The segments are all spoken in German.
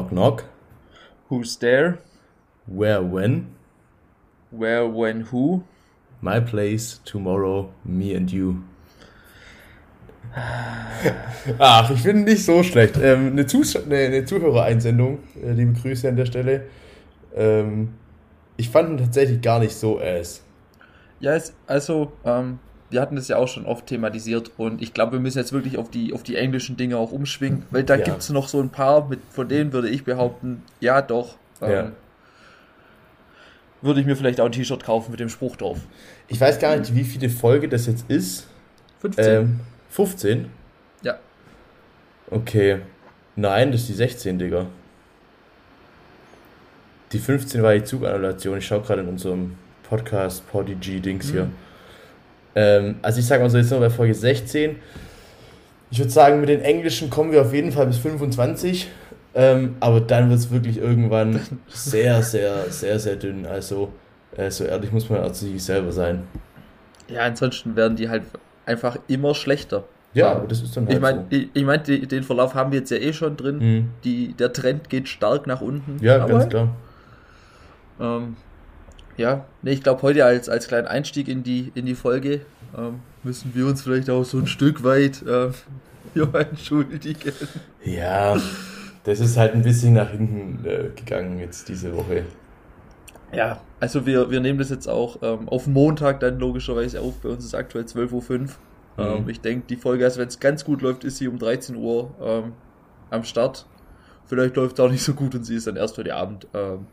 Knock knock. Who's there? Where when? Where, when, who? My place, tomorrow, me and you. Ach, ich finde nicht so schlecht. Ähm, eine, Zus eine, eine Zuhörereinsendung, äh, liebe Grüße an der Stelle. Ähm, ich fand ihn tatsächlich gar nicht so ass. Ja, es, also, ähm, wir hatten das ja auch schon oft thematisiert und ich glaube, wir müssen jetzt wirklich auf die, auf die englischen Dinge auch umschwingen, weil da Ja. gibt es noch so ein paar, mit, von denen würde ich behaupten, ja doch, ähm, Ja. würde ich mir vielleicht auch ein T-Shirt kaufen mit dem Spruch drauf. Ich weiß gar nicht, wie viele Folge das jetzt ist. 15. Ähm, 15? Ja. Okay. Nein, das ist die 16, Digga. Die 15 war die Zugannulation. Ich schaue gerade in unserem Podcast Podigy-Dings hier. Ähm, also ich sag mal so, jetzt sind wir bei Folge 16. Ich würde sagen, mit den Englischen kommen wir auf jeden Fall bis 25. Ähm, aber dann wird es wirklich irgendwann sehr, sehr, sehr, sehr dünn. Also, äh, so ehrlich muss man auch zu sich selber sein. Ja, ansonsten werden die halt einfach immer schlechter. Ja, aber das ist dann halt Ich meine, so. ich, ich mein, die- den Verlauf haben wir jetzt ja eh schon drin. Mhm. Die, der Trend geht stark nach unten. Ja, Aber, ganz klar. Ähm, ja, nee, ich glaube, heute als, als kleinen Einstieg in die, in die Folge ähm, müssen wir uns vielleicht auch so ein Stück weit ähm, ja, entschuldigen. Ja, das ist halt ein bisschen nach hinten äh, gegangen jetzt diese Woche. Ja, also wir, wir nehmen das jetzt auch ähm, auf Montag dann logischerweise auf. Bei uns ist aktuell 12.05 Uhr. Ähm, Mhm. ich denke, die Folge, also wenn es ganz gut läuft, ist sie um 13 Uhr ähm, am Start. Vielleicht läuft es auch nicht so gut und sie ist dann erst heute Abend ähm,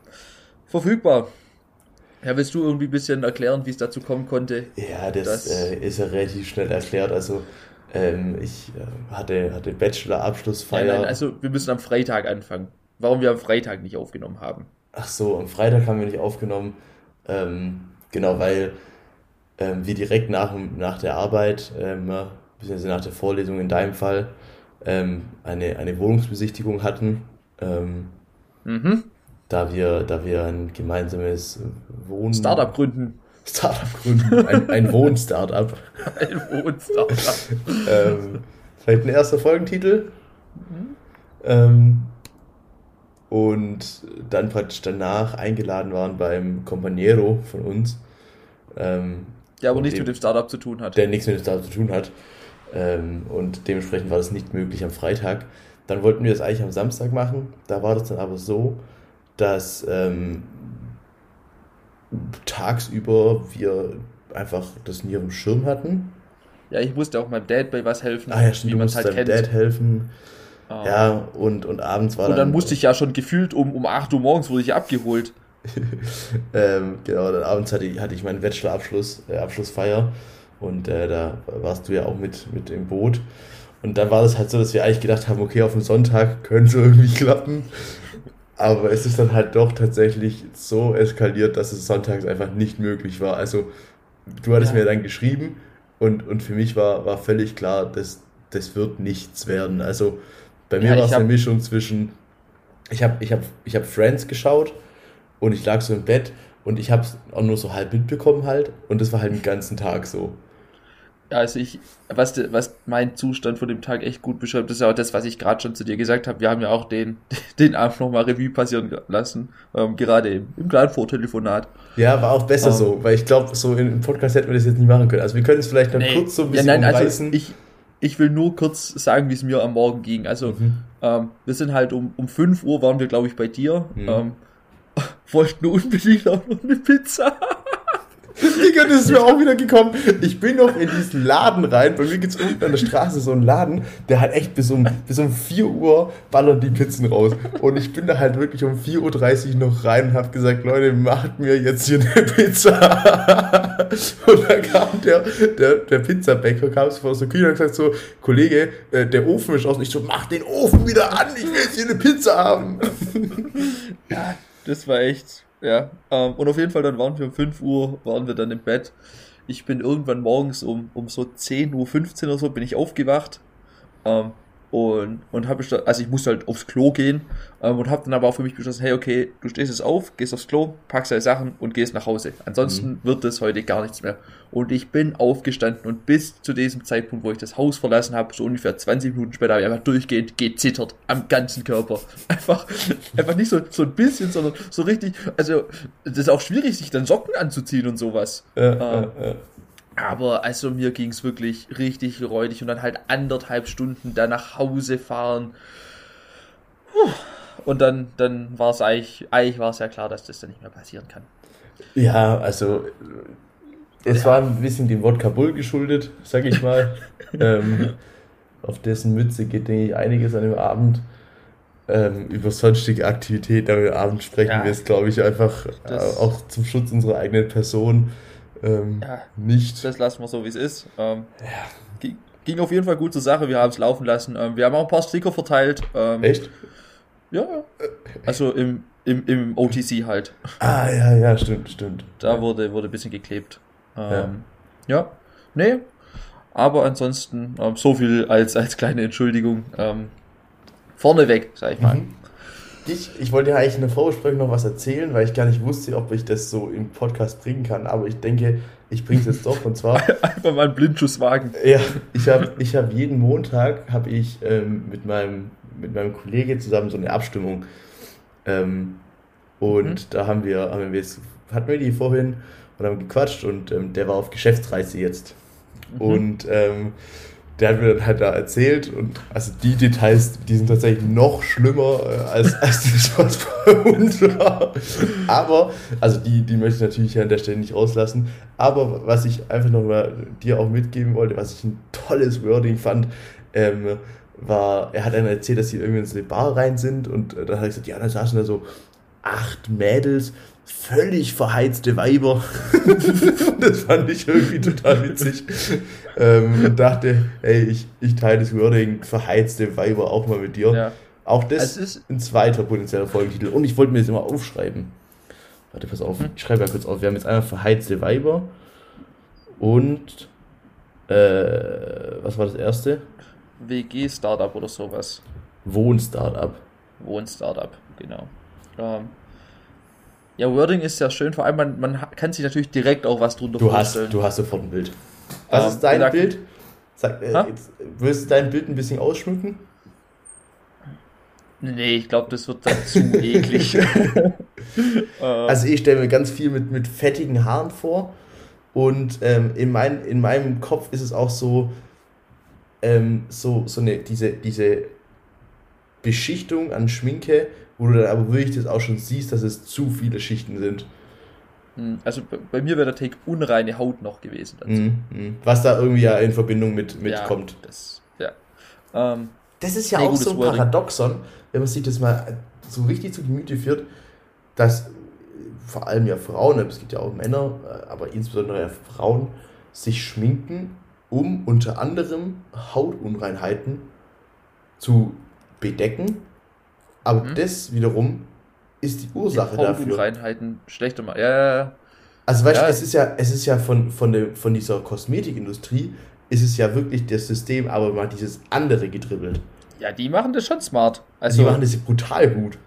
verfügbar. Ja, willst du irgendwie ein bisschen erklären, wie es dazu kommen konnte? Ja, das, Das- äh, ist ja relativ schnell erklärt. Also ähm, ich äh, hatte, hatte Bachelor-Abschlussfeier. Ja, nein, also wir müssen am Freitag anfangen. Warum wir am Freitag nicht aufgenommen haben. Ach so, am Freitag haben wir nicht aufgenommen. Ähm, genau, weil ähm, wir direkt nach, nach der Arbeit, ähm, beziehungsweise nach der Vorlesung in deinem Fall, ähm, eine, eine Wohnungsbesichtigung hatten. Ähm, Mhm. Da wir, da wir ein gemeinsames Wohn Startup gründen. Startup gründen, ein, ein Wohn-Startup. Ein Wohnstartup. ähm, vielleicht ein erster Folgentitel. Ähm, und dann praktisch danach eingeladen waren beim Companiero von uns, ähm, Ja, aber nichts mit dem Startup zu tun hat. der nichts mit dem Startup zu tun hat. Ähm, und dementsprechend war das nicht möglich am Freitag. Dann wollten wir das eigentlich am Samstag machen. Da war das dann aber so, dass ähm, tagsüber wir einfach das nie dem Schirm hatten. Ja, ich musste auch meinem Dad bei was helfen, Ah ja, stimmt, wie du musst halt deinem kennt. Dad helfen. Ah. Ja, und, und abends war Und dann musste ich ja schon gefühlt um, um 8 Uhr morgens wurde ich abgeholt. Ähm, genau, dann abends hatte ich, hatte ich meinen Bachelor-Abschluss, äh, Abschlussfeier und äh, da warst du ja auch mit, mit im Boot. Und dann war das halt so, dass wir eigentlich gedacht haben, okay, auf dem Sonntag könnte es irgendwie klappen. Aber es ist dann halt doch tatsächlich so eskaliert, dass es sonntags einfach nicht möglich war. Also, du hattest Ja. mir dann geschrieben und, und für mich war, war völlig klar, dass das wird nichts werden. Also, bei mir Ja, war es eine Mischung zwischen, ich habe ich hab, ich hab Friends geschaut und ich lag so im Bett und ich habe es auch nur so halb mitbekommen halt und das war halt den ganzen Tag so. Also ich, was, was mein Zustand von dem Tag echt gut beschreibt, ist ja auch das, was ich gerade schon zu dir gesagt habe. Wir haben ja auch den, den Abend nochmal Revue passieren lassen, ähm, gerade im, im Gladvor-Telefonat. Ja, war auch besser Oh. so, weil ich glaube, so im Podcast hätten wir das jetzt nicht machen können. Also wir können es vielleicht noch kurz so ein bisschen ja, nein, also umreißen. ich, ich will nur kurz sagen, wie es mir am Morgen ging. Also, Mhm. ähm, wir sind halt um, um 5 Uhr waren wir, glaube ich, bei dir. Mhm. Ähm, wollten unbedingt auch noch eine Pizza. Digga, das ist mir auch wieder gekommen. Ich bin noch in diesen Laden rein. Bei mir gibt es unten an der Straße so einen Laden, der hat echt bis um, bis um 4 Uhr ballern die Pizzen raus. Und ich bin da halt wirklich um 4.30 Uhr noch rein und habe gesagt, Leute, macht mir jetzt hier eine Pizza. Und dann kam der, der, der Pizzabäcker, kam so aus der Küche und hat gesagt so, Kollege, äh, der Ofen ist aus. Und ich so, mach den Ofen wieder an, ich will jetzt hier eine Pizza haben. Ja, das war echt, ja. Ähm, und auf jeden Fall, dann waren wir um 5 Uhr, waren wir dann im Bett. Ich bin irgendwann morgens um, um so 10.15 Uhr oder so, bin ich aufgewacht. Ähm, und, und habe ich da, also ich musste halt aufs Klo gehen ähm, und habe dann aber auch für mich beschlossen, hey, okay, du stehst jetzt auf, gehst aufs Klo, packst deine Sachen und gehst nach Hause. Ansonsten mhm. wird das heute gar nichts mehr. Und ich bin aufgestanden und bis zu diesem Zeitpunkt, wo ich das Haus verlassen habe, so ungefähr 20 Minuten später, habe ich einfach durchgehend gezittert am ganzen Körper. Einfach, einfach nicht so, so ein bisschen, sondern so richtig, also das ist auch schwierig, sich dann Socken anzuziehen und sowas. Ja, ähm, ja, ja. Aber also mir ging es wirklich richtig räudig und dann halt anderthalb Stunden da nach Hause fahren. Und dann, dann war es eigentlich, eigentlich war es ja klar, dass das dann nicht mehr passieren kann. Ja, also es ja. war ein bisschen dem Wodka Bull geschuldet, sag ich mal. ähm, auf dessen Mütze geht, denke ich, einiges an dem Abend. Ähm, über sonstige Aktivitäten am Abend sprechen ja. wir es, glaube ich, einfach äh, auch zum Schutz unserer eigenen Person ähm, ja, nicht. Das lassen wir so, wie es ist. Ähm, ja. Ging auf jeden Fall gut zur Sache, wir haben es laufen lassen. Ähm, wir haben auch ein paar Sticker verteilt. Ähm, Echt? Ja, also im, im, im OTC halt. Ah, ja, ja, stimmt, stimmt. Da wurde, wurde ein bisschen geklebt. Ähm, ja. ja, nee, aber ansonsten ähm, so viel als, als kleine Entschuldigung. Ähm, vorneweg, sag ich mal. Mhm. Ich, ich wollte ja eigentlich in der Vorbesprechung noch was erzählen, weil ich gar nicht wusste, ob ich das so im Podcast bringen kann, aber ich denke, ich bringe es jetzt doch und zwar... Einfach mal einen Blindschuss wagen. Ja, ich habe ich hab jeden Montag habe ich ähm, mit, meinem, mit meinem Kollege zusammen so eine Abstimmung ähm, und mhm. da haben wir, haben wir hatten wir die vorhin und haben gequatscht und ähm, der war auf Geschäftsreise jetzt. Mhm. Und ähm, der hat mir dann halt da erzählt und also die Details, die sind tatsächlich noch schlimmer äh, als, als das, was bei uns war. Aber, also die, die möchte ich natürlich an der Stelle nicht rauslassen. Aber was ich einfach noch mal dir auch mitgeben wollte, was ich ein tolles Wording fand, ähm, war, er hat dann erzählt, dass sie irgendwie in so eine Bar rein sind und äh, dann hat er gesagt, ja, da saßen da so acht Mädels völlig verheizte Weiber. das fand ich irgendwie total witzig. Ähm, und dachte, ey, ich, ich teile das Wording verheizte Weiber auch mal mit dir. Ja. Auch das ist ein zweiter potenzieller Folgentitel. Und ich wollte mir das immer aufschreiben. Warte, pass auf, ich schreibe ja kurz auf. Wir haben jetzt einmal verheizte Weiber und äh, was war das erste? WG-Startup oder sowas. Wohn-Startup. Wohn-Startup, genau. Ähm, ja, Wording ist ja schön, vor allem man, man kann sich natürlich direkt auch was drunter du vorstellen. Hast, du hast sofort ein Bild. Was ähm, ist dein gesagt, Bild? Sag, äh, jetzt, willst du dein Bild ein bisschen ausschmücken? Nee, ich glaube, das wird dann zu eklig. also ich stelle mir ganz viel mit, mit fettigen Haaren vor und ähm, in, mein, in meinem Kopf ist es auch so, ähm, so, so eine, diese, diese Beschichtung an Schminke, wo du dann aber wirklich das auch schon siehst, dass es zu viele Schichten sind. Hm, also bei mir wäre der Take unreine Haut noch gewesen. Mhm. Was da irgendwie ja in Verbindung mit, mit ja, kommt. Das, ja. Ähm, das ist ja auch so ein Paradoxon, wenn man sich das mal so richtig zu Gemüte führt, dass vor allem ja Frauen, es gibt ja auch Männer, äh, aber insbesondere ja Frauen, sich schminken, um unter anderem Hautunreinheiten zu bedecken aber mhm. das wiederum ist die Ursache die dafür. Reinheiten schlechter mal. Ja, ja, ja. Also weißt ja. du, es ist ja, es ist ja von, von, der, von dieser Kosmetikindustrie, ist es ja wirklich das System, aber mal dieses andere gedribbelt. Ja, die machen das schon smart. Also, die machen das brutal gut.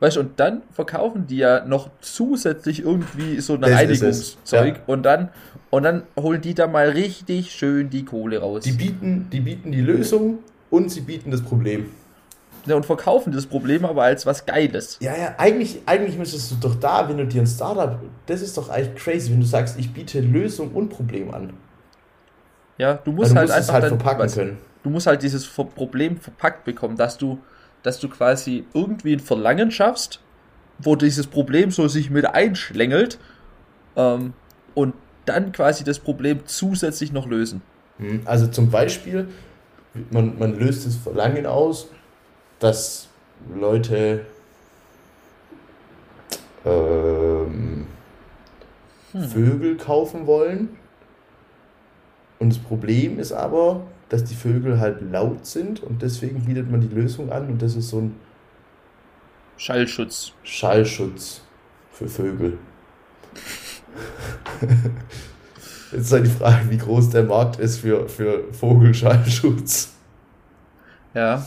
Weißt du, und dann verkaufen die ja noch zusätzlich irgendwie so ein Reinigungszeug ja. und dann und dann holen die da mal richtig schön die Kohle raus. Die bieten, die bieten die Lösung und sie bieten das Problem ne, und verkaufen das Problem aber als was Geiles. Ja, ja, eigentlich, eigentlich müsstest du doch da, wenn du dir ein Startup, das ist doch eigentlich crazy, wenn du sagst, ich biete Lösung und Problem an. Ja, du musst, du halt musst einfach halt verpacken was, können. Du musst halt dieses Problem verpackt bekommen, dass du, dass du quasi irgendwie ein Verlangen schaffst, wo dieses Problem so sich mit einschlängelt ähm, und dann quasi das Problem zusätzlich noch lösen. Hm, also zum Beispiel, man, man löst das Verlangen aus, dass Leute ähm, hm. Vögel kaufen wollen. Und das Problem ist aber, dass die Vögel halt laut sind und deswegen bietet man die Lösung an und das ist so ein Schallschutz. Schallschutz für Vögel. Jetzt ist halt die Frage, wie groß der Markt ist für, für Vogelschallschutz. Ja.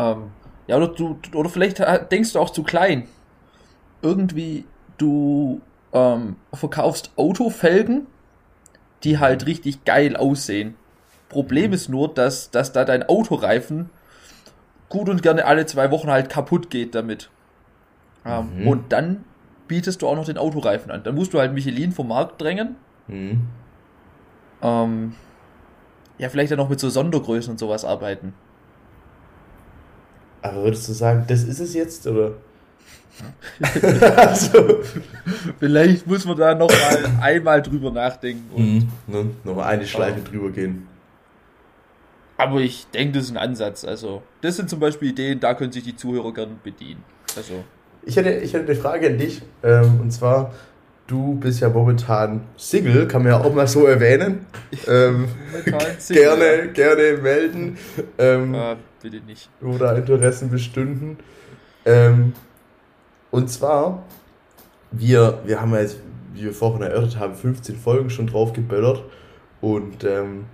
Ähm, ja, oder, du, oder vielleicht denkst du auch zu klein. Irgendwie, du ähm, verkaufst Autofelgen, die halt richtig geil aussehen. Problem ist nur, dass, dass da dein Autoreifen gut und gerne alle zwei Wochen halt kaputt geht damit. Ähm, mhm. Und dann bietest du auch noch den Autoreifen an. Dann musst du halt Michelin vom Markt drängen. Mhm. Ähm, ja, vielleicht dann noch mit so Sondergrößen und sowas arbeiten. Aber würdest du sagen, das ist es jetzt, oder? also, vielleicht muss man da noch mal einmal drüber nachdenken und mhm, ne, nochmal eine Schleife drüber gehen. Aber ich denke, das ist ein Ansatz. Also, das sind zum Beispiel Ideen, da können sich die Zuhörer gerne bedienen. Also. Ich hätte, ich hätte eine Frage an dich. Ähm, und zwar, du bist ja momentan Single, kann man ja auch mal so erwähnen. Ähm, gerne, gerne melden. Ähm, ah, bitte nicht. Oder Interessen bestünden. Ähm, und zwar, wir, wir haben ja jetzt, wie wir vorhin erörtert haben, 15 Folgen schon drauf geböllert. Und ähm,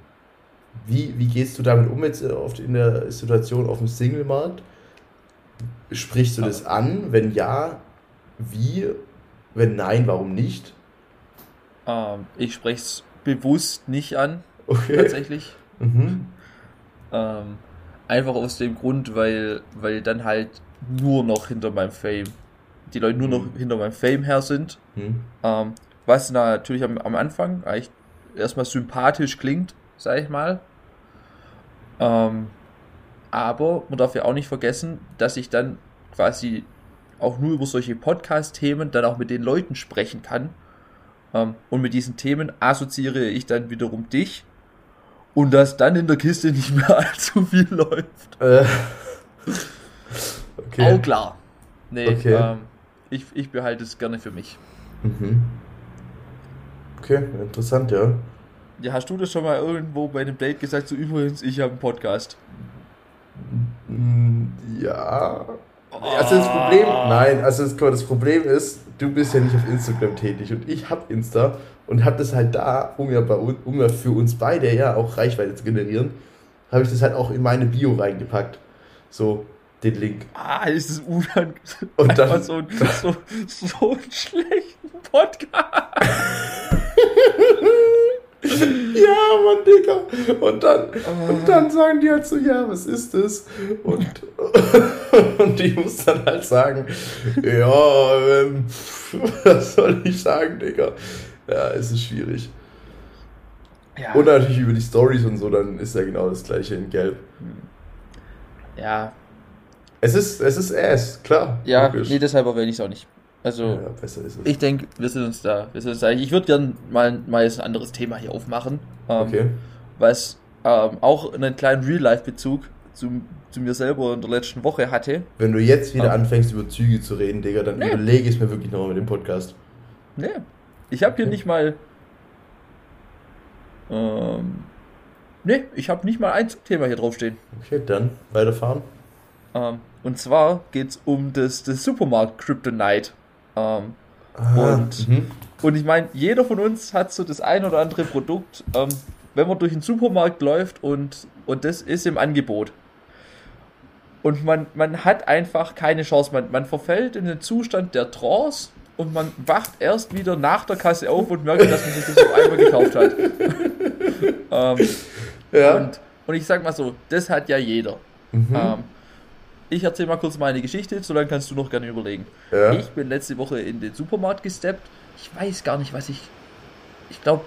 wie, wie gehst du damit um jetzt oft in der Situation auf dem Single-Markt? Sprichst du das an? Wenn ja, wie? Wenn nein, warum nicht? Ähm, ich spreche es bewusst nicht an, okay. tatsächlich. Mhm. Ähm, einfach aus dem Grund, weil, weil dann halt nur noch hinter meinem Fame, die Leute nur noch mhm. hinter meinem Fame her sind. Mhm. Ähm, was natürlich am, am Anfang eigentlich erstmal sympathisch klingt, sag ich mal. Ähm, aber man darf ja auch nicht vergessen, dass ich dann quasi auch nur über solche Podcast-Themen dann auch mit den Leuten sprechen kann. Ähm, und mit diesen Themen assoziiere ich dann wiederum dich. Und dass dann in der Kiste nicht mehr allzu viel läuft. Äh. Okay. Auch klar. Nee, okay. ähm, ich, ich behalte es gerne für mich. Mhm. Okay, interessant, ja. Ja, hast du das schon mal irgendwo bei einem Date gesagt, so übrigens, ich habe einen Podcast? Ja. Also das Problem, nein, also das, das, Problem ist, du bist ja nicht auf Instagram tätig und ich habe Insta und habe das halt da, um ja, bei, um ja für uns beide ja auch Reichweite zu generieren, habe ich das halt auch in meine Bio reingepackt. So, den Link. Ah, ist es unangenehm. Und dann so, so, so einen schlechten Podcast. ja, Mann, Digga. Und dann, oh. und dann sagen die halt so, ja, was ist das? Und, und ich muss dann halt sagen, ja, ähm, was soll ich sagen, Digga? Ja, es ist schwierig. Ja. Und natürlich über die Stories und so, dann ist ja genau das gleiche in Gelb. Ja. Es ist, es ist Ass, klar. Ja, logisch. nee, deshalb erwähne ich es auch nicht. Also, ja, besser ist es. ich denke, wir sind uns da. Wir sind uns da. Ich würde gerne mal, mal ein anderes Thema hier aufmachen. Ähm, okay. Was ähm, auch einen kleinen Real-Life-Bezug zu, zu mir selber in der letzten Woche hatte. Wenn du jetzt wieder ähm, anfängst, über Züge zu reden, Digga, dann nee. überlege ich es mir wirklich nochmal mit dem Podcast. Nee. Ich habe hier okay. nicht mal. Ähm, nee, ich habe nicht mal ein Thema hier draufstehen. Okay, dann weiterfahren. Ähm, und zwar geht es um das, das Supermarkt Kryptonite. Ähm, und, mhm. und ich meine, jeder von uns hat so das ein oder andere Produkt, ähm, wenn man durch den Supermarkt läuft und, und das ist im Angebot. Und man, man hat einfach keine Chance. Man, man verfällt in den Zustand der Trance und man wacht erst wieder nach der Kasse auf und merkt, dass man sich das auf einmal gekauft hat. ähm, ja. und, und ich sag mal so, das hat ja jeder. Mhm. Ähm, ich erzähle mal kurz meine Geschichte, so lange kannst du noch gerne überlegen. Ja. Ich bin letzte Woche in den Supermarkt gesteppt. Ich weiß gar nicht, was ich. Ich glaube,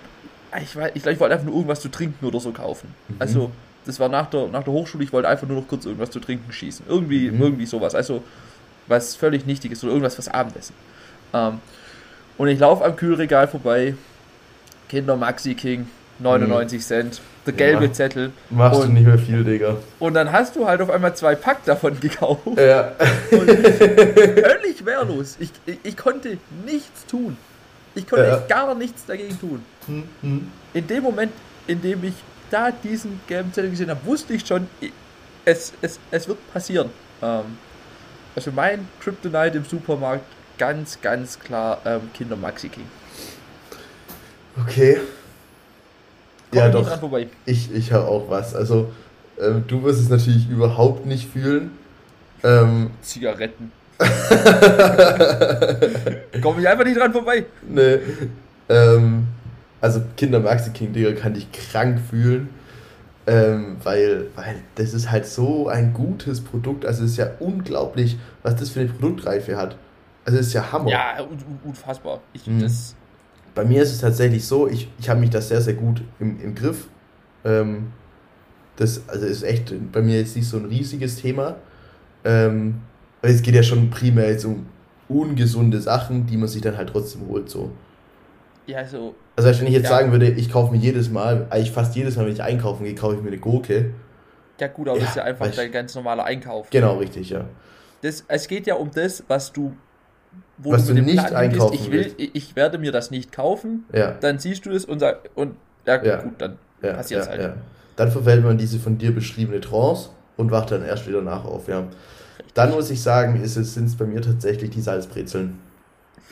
ich, ich, glaub, ich wollte einfach nur irgendwas zu trinken oder so kaufen. Mhm. Also, das war nach der, nach der Hochschule, ich wollte einfach nur noch kurz irgendwas zu trinken schießen. Irgendwie, mhm. irgendwie sowas. Also, was völlig Nichtiges oder irgendwas fürs Abendessen. Ähm, und ich laufe am Kühlregal vorbei. Kinder Maxi King, 99 mhm. Cent der gelbe ja, Zettel. Machst und, du nicht mehr viel, Digga. Und dann hast du halt auf einmal zwei Pack davon gekauft. Ja. völlig wehrlos. Ich, ich, ich, konnte nichts tun. Ich konnte ja. gar nichts dagegen tun. Hm, hm. In dem Moment, in dem ich da diesen gelben Zettel gesehen habe, wusste ich schon, es, es, es wird passieren. Ähm, also mein Kryptonite im Supermarkt ganz, ganz klar ähm, Kinder Maxi King. Okay ja, doch. Ich, ich habe auch was. Also, Ähm, du wirst es natürlich überhaupt nicht fühlen. Ähm, Zigaretten. Komme ich einfach nicht dran vorbei. Nee. Ähm, also Kinder Maxi King, Digga, kann ich krank fühlen. Ähm, weil, weil das ist halt so ein gutes Produkt. Also es ist ja unglaublich, was das für eine Produktreife hat. Also es ist ja Hammer. Ja, un un unfassbar. Ich, Mhm. das, Bei mir ist es tatsächlich so, ich, ich habe mich das sehr, sehr gut im, im Griff. Ähm, das also ist echt bei mir jetzt nicht so ein riesiges Thema. Ähm, weil es geht ja schon primär jetzt um ungesunde Sachen, die man sich dann halt trotzdem holt. So. ja, so, Also wenn ich jetzt Ja. sagen würde, ich kaufe mir jedes Mal, eigentlich fast jedes Mal, wenn ich einkaufen gehe, kaufe ich mir eine Gurke. ja gut, aber Ja, das ist ja einfach dein ganz normaler Einkauf. Genau, richtig, ja. Das, es geht ja um das, was du, wo Was du dem nicht Plan einkaufen ich will, willst. ich, werde mir das nicht kaufen, Ja, dann siehst du es und sag, und ja, Ja. gut, dann ja, passiert's ja, halt. ja. Dann verfällt man diese von dir beschriebene Trance und wacht dann erst wieder nach auf, ja. Dann muss ich sagen, ist es, sind es bei mir tatsächlich die Salzbrezeln.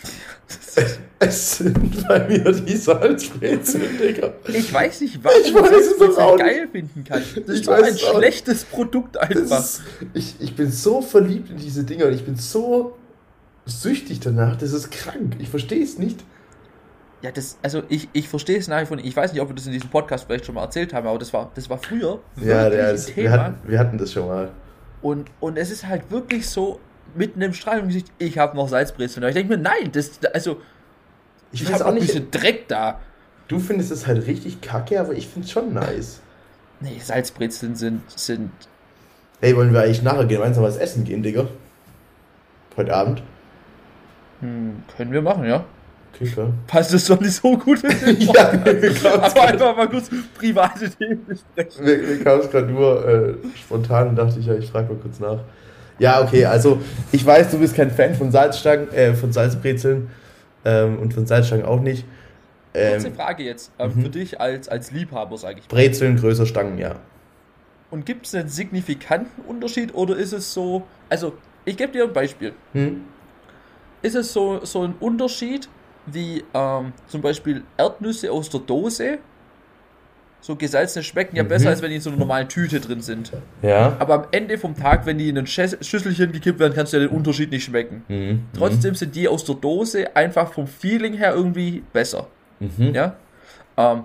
Es sind bei mir die Salzbrezeln, Digga. Ich weiß nicht, warum Ich es Salzbrezeln geil finden kann. Das ist weiß ein es schlechtes Produkt einfach. ist, ich, ich bin so verliebt in diese Dinger und ich bin so süchtig danach, das ist krank. Ich verstehe es nicht. Ja, das, also ich, ich verstehe es nach wie vor nicht. Ich weiß nicht, ob wir das in diesem Podcast vielleicht schon mal erzählt haben, aber das war, das war früher Ja, ja das, wir, Thema. hatten, wir hatten das schon mal. Und, und es ist halt wirklich so, mit einem Strahl im Gesicht, ich habe noch Salzbrezeln. Ich denke mir, nein, das, also, Ich, ich habe auch nicht. bisschen Dreck da. Du findest es halt richtig kacke, aber ich finde es schon nice. Nee, Salzbrezeln sind, sind, Hey, wollen wir eigentlich nachher gemeinsam was essen gehen, Digga? Heute Abend? Hm, können wir machen, ja. Okay, klar. Passt das doch nicht so gut mit dem Ja, wir kamen Aber einfach mal kurz private Themen besprechen. Mir, mir kam es gerade nur äh, spontan und dachte ich, ja, ich frage mal kurz nach. Ja, okay, also ich weiß, du bist kein Fan von Salzstangen, äh, von Salzbrezeln ähm, und von Salzstangen auch nicht. Kurze Ähm, Frage jetzt, mhm. für dich als, als Liebhaber, sage ich. Brezeln größer Stangen, ja. Und gibt es einen signifikanten Unterschied oder ist es so, also ich gebe dir ein Beispiel. Hm? Ist es so, so ein Unterschied wie ähm, zum Beispiel Erdnüsse aus der Dose? So gesalzene schmecken ja Mhm. besser, als wenn die in so einer normalen Tüte drin sind. Ja. Aber am Ende vom Tag, wenn die in ein Schüsselchen gekippt werden, kannst du ja den Unterschied nicht schmecken. Mhm. Trotzdem sind die aus der Dose einfach vom Feeling her irgendwie besser. Mhm. Ja? Ähm,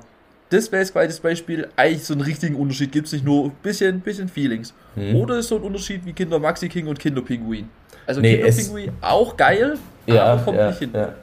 das wäre jetzt quasi das Beispiel, eigentlich so einen richtigen Unterschied gibt es nicht nur ein bisschen, bisschen Feelings. Mhm. Oder ist so ein Unterschied wie Kinder Maxi King und Kinderpinguin. Also Nee, Kinderpinguin auch geil, Ja, aber kommt ja, nicht hin. ja.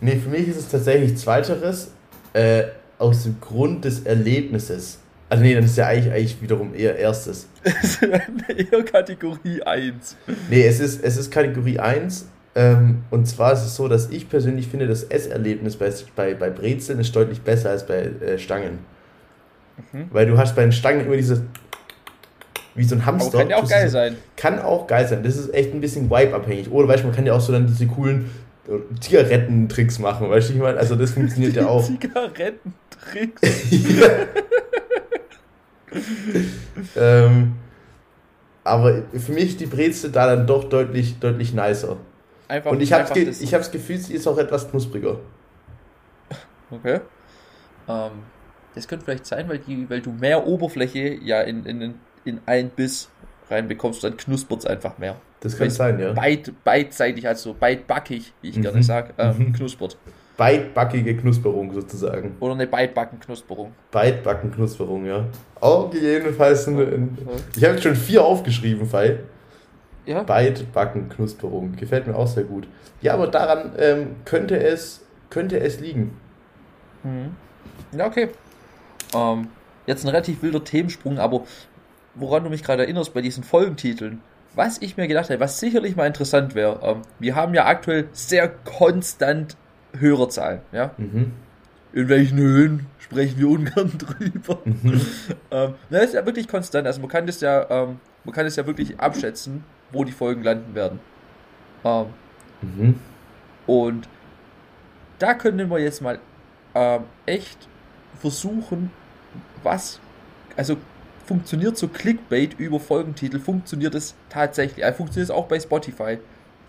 Nee, für mich ist es tatsächlich Zweiteres, äh, aus dem Grund des Erlebnisses. Also nee, dann ist ja eigentlich, eigentlich wiederum eher Erstes. eher Kategorie 1. Nee, es ist, es ist Kategorie 1. Ähm, und zwar ist es so, dass ich persönlich finde, das Esserlebnis bei, bei, bei Brezeln ist deutlich besser als bei äh, Stangen. Mhm. Weil du hast bei den Stangen immer diese. Wie so ein Hamster. Aber kann ja auch geil sein. Kann auch geil sein. Das ist echt ein bisschen Vibe-abhängig. Oder weißt du, man kann ja auch so dann diese coolen äh, Zigarettentricks machen. Weißt du, ich meine, also das funktioniert ja auch. Zigarettentricks. ähm, aber für mich die Brezel da dann doch deutlich, deutlich nicer. Einfach, Und ich habe ge das- ich hab's Gefühl, sie ist auch etwas knuspriger. Okay. Ähm, das könnte vielleicht sein, weil, die, weil du mehr Oberfläche ja in, in, in ein Biss reinbekommst, dann knuspert es einfach mehr. Das kann sein, ja. Beit, beidseitig, also beidbackig, wie ich Mhm. gerne sage, ähm, Mhm. knuspert. Beidbackige Knusperung sozusagen. Oder eine Beidbackenknusperung. Beidbackenknusperung, ja. Auch jedenfalls ein, ein Ich habe schon vier aufgeschrieben, Fei. Ja? Beidbackenknusperung. Gefällt mir auch sehr gut. Ja, aber daran ähm, könnte, es, könnte es liegen. Mhm. Ja, okay. Ähm, jetzt ein relativ wilder Themensprung, aber woran du mich gerade erinnerst bei diesen Folgentiteln, was ich mir gedacht habe, was sicherlich mal interessant wäre, ähm, wir haben ja aktuell sehr konstant Hörerzahlen, ja. Mhm. In welchen Höhen sprechen wir ungern drüber. Mhm. ähm, na, ist ja wirklich konstant, also man kann das ja, ähm, man kann das ja wirklich abschätzen, wo die Folgen landen werden. Ähm, Mhm. und da können wir jetzt mal ähm, echt versuchen, was, also funktioniert so Clickbait über Folgentitel, funktioniert es tatsächlich, also funktioniert es auch bei Spotify.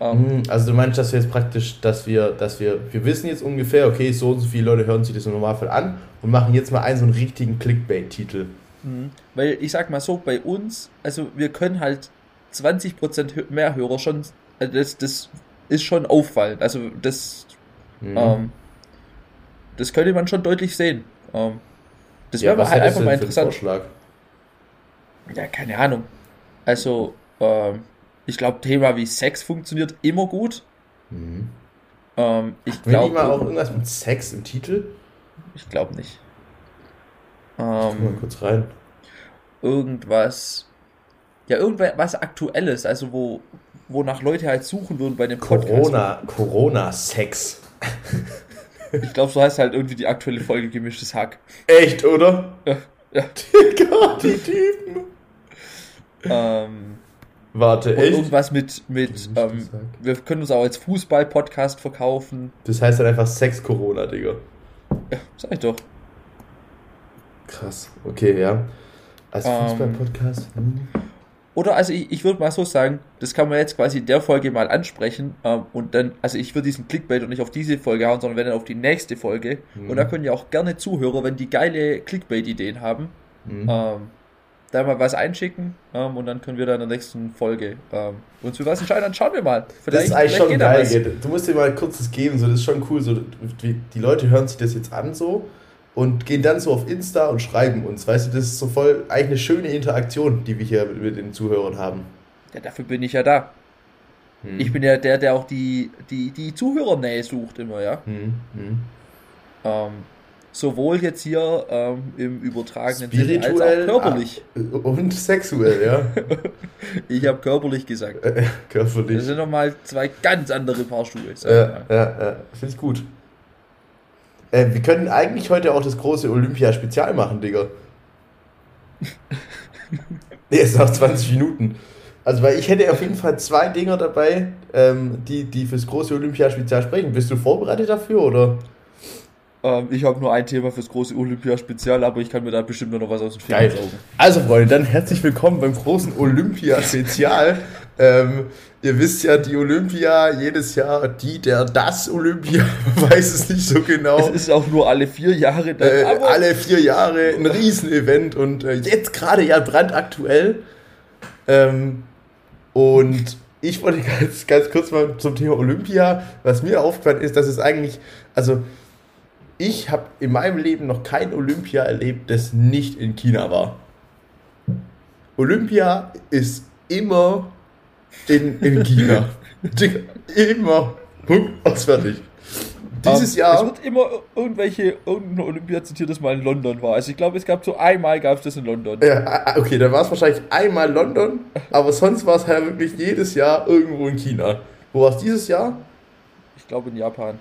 Ähm, Mhm. Also du meinst, dass wir jetzt praktisch, dass wir, dass wir, wir wissen jetzt ungefähr, okay, so und so viele Leute hören sich das im Normalfall an und machen jetzt mal einen so einen richtigen Clickbait-Titel. Mhm. Weil ich sag mal so, bei uns, also wir können halt 20% hö- mehr Hörer schon, also das, das ist schon auffallend. Also das, Mhm. ähm, das könnte man schon deutlich sehen. Ähm, das ja, wäre halt einfach mal interessant. Vorschlag? Ja, keine Ahnung. Also, ähm, ich glaube, Thema wie Sex funktioniert immer gut. Mhm. Ähm, ich die mal auch glaube irgendwas mit Sex im Titel? ich glaub nicht. Guck mal Ähm, kurz rein. irgendwas, ja, irgendwas Aktuelles, also wo, wonach Leute halt suchen würden bei dem Podcast. Corona, Corona-Sex. Ich glaube, so heißt halt irgendwie die aktuelle Folge gemischtes Hack. Echt, oder? Ja, ja. Die Typen. Ähm, Warte, und echt? irgendwas mit, mit ähm, wir können uns auch als Fußball-Podcast verkaufen. Das heißt dann einfach Sex-Corona, Digga. Ja, sag ich doch. Krass. Okay, ja. Als Ähm, Fußball-Podcast. Hm. Oder also ich, ich würde mal so sagen, das kann man jetzt quasi in der Folge mal ansprechen ähm, und dann, also ich würde diesen Clickbait und nicht auf diese Folge hauen, sondern wenn dann auf die nächste Folge. Mhm. Und da können ja auch gerne Zuhörer, wenn die geile Clickbait-Ideen haben, Hm. ähm, da mal was einschicken ähm, und dann können wir dann in der nächsten Folge ähm, uns für was entscheiden. Dann schauen wir mal. Das ist eigentlich schon da geil. Du musst dir mal kurz das geben, so, das ist schon cool. So, die, die Leute hören sich das jetzt an so und gehen dann so auf Insta und schreiben uns. Weißt du, das ist so voll eigentlich eine schöne Interaktion, die wir hier mit, mit den Zuhörern haben. Ja, dafür bin ich ja da. Hm. Ich bin ja der, der auch die, die, die Zuhörernähe sucht immer, ja. Hm, hm. Ähm, sowohl jetzt hier ähm, im übertragenen Sinne als Spirituell auch körperlich. ah, und sexuell, ja. Ich habe körperlich gesagt. Äh, Das Körperlich. sind nochmal zwei ganz andere Paar Schuhe. Ja, ja, ja. Finde ich gut. Äh, wir können eigentlich heute auch das große Olympia-Spezial machen, Digga. nee, es ist noch 20 Minuten. Also, weil ich hätte auf jeden Fall zwei Dinger dabei, ähm, die, die fürs große Olympia-Spezial sprechen. Bist du vorbereitet dafür, oder? Ähm, ich habe nur ein Thema fürs große Olympia-Spezial, aber ich kann mir da bestimmt noch was aus den. Fingern saugen. Also, Freunde, dann herzlich willkommen beim großen Olympia-Spezial. ähm, ihr wisst ja, die Olympia, jedes Jahr die, der, das Olympia, weiß es nicht so genau. Es ist auch nur alle vier Jahre dann, Äh, alle vier Jahre ein Riesenevent und äh, jetzt gerade ja brandaktuell. Ähm, und ich wollte ganz, ganz kurz mal zum Thema Olympia, was mir aufgefallen ist, dass es eigentlich, also ich habe in meinem Leben noch kein Olympia erlebt, das nicht in China war. Olympia ist immer in, in China. Digga, immer. Punkt, aus fertig. Dieses ähm, Jahr. Es wird immer irgendwelche, irgendeine Olympia zitiert, das mal in London war. Also ich glaube, es gab so einmal gab es das in London. Ja, ah, okay, dann war es wahrscheinlich einmal London, aber sonst war es halt wirklich jedes Jahr irgendwo in China. Wo war es dieses Jahr? Ich glaube in Japan.